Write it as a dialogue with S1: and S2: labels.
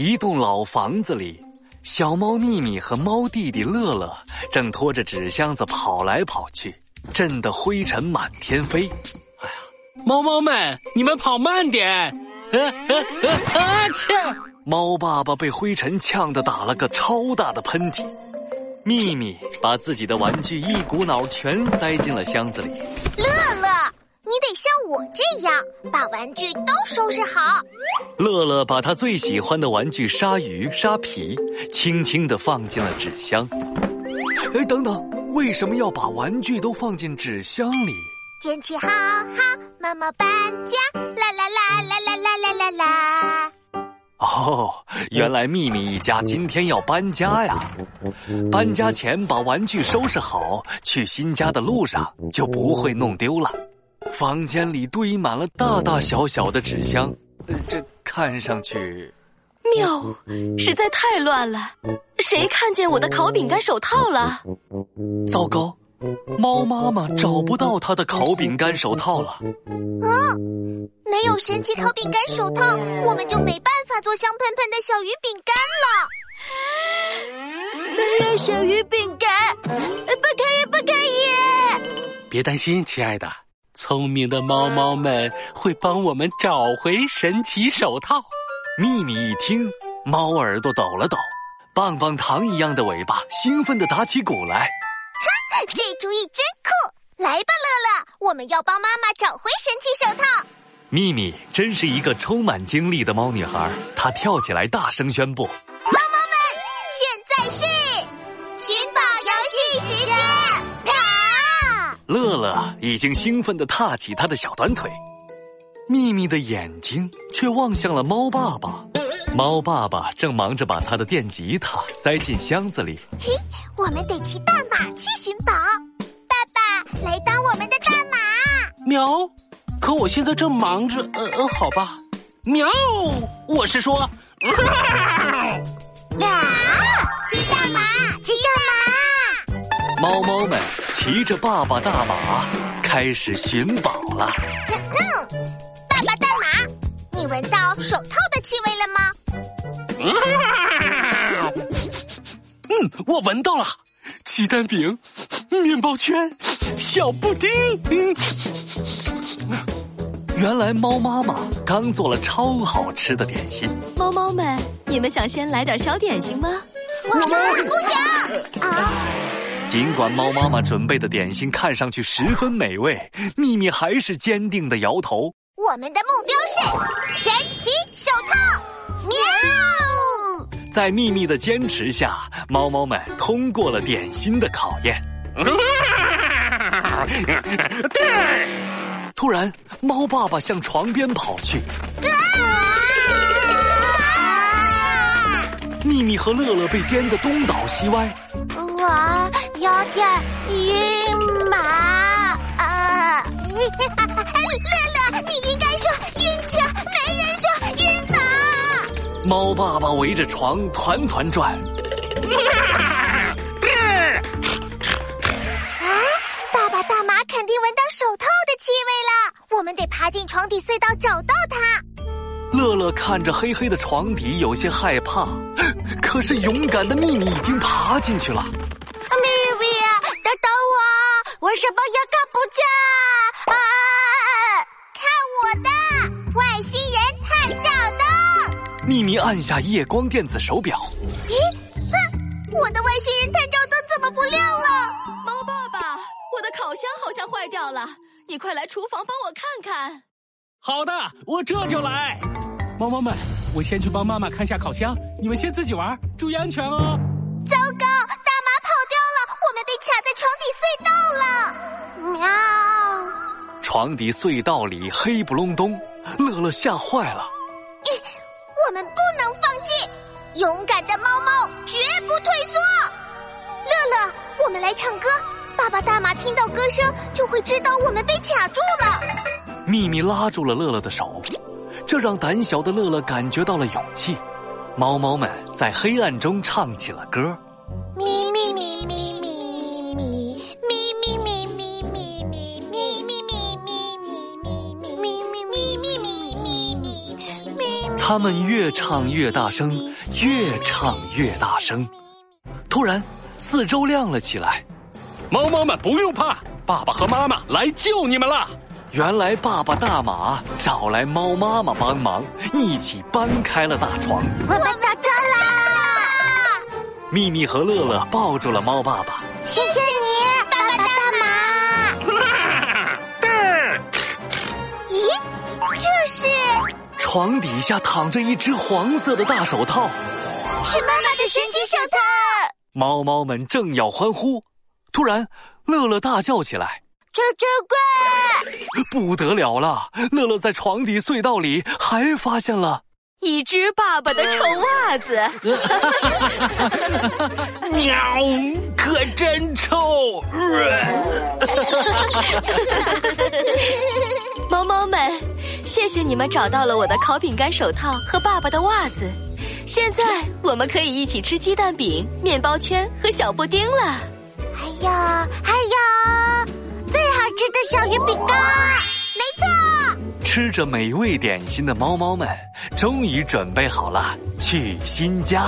S1: 小房子里，小猫咪咪和猫弟弟乐乐正拖着纸箱子跑来跑去，震得灰尘满天飞。
S2: 哎呀，猫猫们，你们跑慢点！啊啊啊
S1: 切！猫爸爸被灰尘呛得打了个超大的喷嚏。秘密把自己的玩具一股脑全塞进了箱子里。
S3: 乐乐，你得像我这样把玩具都收拾好。
S1: 乐乐把他最喜欢的玩具鲨鱼鲨皮轻轻的放进了纸箱。哎，等等，为什么要把玩具都放进纸箱里？
S3: 天气好好，妈妈搬家，啦啦啦啦啦啦啦啦啦。
S1: 哦，原来秘密一家今天要搬家呀！搬家前把玩具收拾好，去新家的路上就不会弄丢了。房间里堆满了大大小小的纸箱，这看上去……
S4: 妙，实在太乱了！谁看见我的烤饼干手套了？
S1: 糟糕！猫妈妈找不到她的烤饼干手套了。
S3: 嗯，没有神奇烤饼干手套，我们就没办法做香喷喷的小鱼饼干
S4: 了。没有小鱼饼干，不可以，不可以！
S2: 别担心，亲爱的，聪明的猫猫们会帮我们找回神奇手套。
S1: 秘密一听，猫耳朵抖了抖，棒棒糖一样的尾巴兴奋地打起鼓来。
S3: 这主意真酷！来吧，乐乐，我们要帮妈妈找回神奇手套。
S1: 秘密真是一个充满精力的猫女孩，她跳起来大声宣布：“
S3: 猫猫们，现在是
S1: 乐乐已经兴奋地踏起他的小短腿，秘密的眼睛却望向了猫爸爸。猫爸爸正忙着把他的电吉他塞进箱子里。
S3: 嘿，我们得骑大马去寻宝。爸爸，来当我们的大马。
S2: 喵！可我现在正忙着。呃呃，好吧。喵！我是说。啊！
S1: 猫猫们骑着爸爸大马开始寻宝了。哼
S3: 哼，爸爸大马，你闻到手套的气味了吗？
S2: 嗯，我闻到了，鸡蛋饼、面包圈、小布丁。
S1: 原来猫妈妈刚做了超好吃的点心。
S4: 猫猫们，你们想先来点小点心吗？
S3: 我们不想啊！
S1: 尽管猫妈妈准备的点心看上去十分美味，秘密还是坚定的摇头。
S3: 我们的目标是神奇手套，喵！
S1: 在秘密的坚持下，猫猫们通过了点心的考验。突然，猫爸爸向床边跑去。秘密和乐乐被颠得东倒西歪。
S3: 我有点晕麻啊！乐乐，你应该说晕车，没人说晕麻。
S1: 猫爸爸围着床团团转。啊！
S3: 爸爸大马肯定闻到手套的气味了，我们得爬进床底隧道找到它。
S1: 乐乐看着黑黑的床底，有些害怕。可是勇敢的秘密已经爬进去了。
S3: 我，什么也看不见。啊！看我的外星人探照灯！
S1: 秘密按下夜光电子手表。
S3: 咦？哼！我的外星人探照灯怎么不亮了？
S4: 猫爸爸，我的烤箱好像坏掉了，你快来厨房帮我看看。
S2: 好的，我这就来。猫猫们，我先去帮妈妈看下烤箱，你们先自己玩，注意安全哦。
S3: 糟糕，大马跑掉了，我们被卡在床底隧道了。喵！
S1: 床底隧道里黑不隆咚，乐乐吓坏了。
S3: 咦，我们不能放弃，勇敢的猫猫绝不退缩。乐乐，我们来唱歌，爸爸大马听到歌声就会知道我们被卡住了。
S1: 秘密拉住了乐乐的手。这让胆小的乐乐感觉到了勇气。猫猫们在黑暗中唱起了歌。
S3: 咪咪咪咪咪咪
S1: 他们越唱越大声，越唱越大声。突然，四周亮了起来。
S2: 猫猫们不用怕，爸爸和妈妈来救你们了。
S1: 原来爸爸大马找来猫妈妈帮忙，一起搬开了大床。
S3: 我们打着啦！
S1: 秘密和乐乐抱住了猫爸爸。
S3: 谢谢
S1: 床底下躺着一只黄色的大手套，
S3: 是妈妈的神奇手套。
S1: 猫猫们正要欢呼，突然乐乐大叫起来。
S3: 这珍贵，
S1: 不得了了！乐乐在床底隧道里还发现了
S4: 一只爸爸的臭袜子，
S2: 喵，可真臭！
S4: 猫猫们，谢谢你们找到了我的烤饼干手套和爸爸的袜子，现在我们可以一起吃鸡蛋饼、面包圈和小布丁了。
S3: 还有，还有。吃的小鱼饼干，没错。
S1: 吃着美味点心的猫猫们，终于准备好了去新家。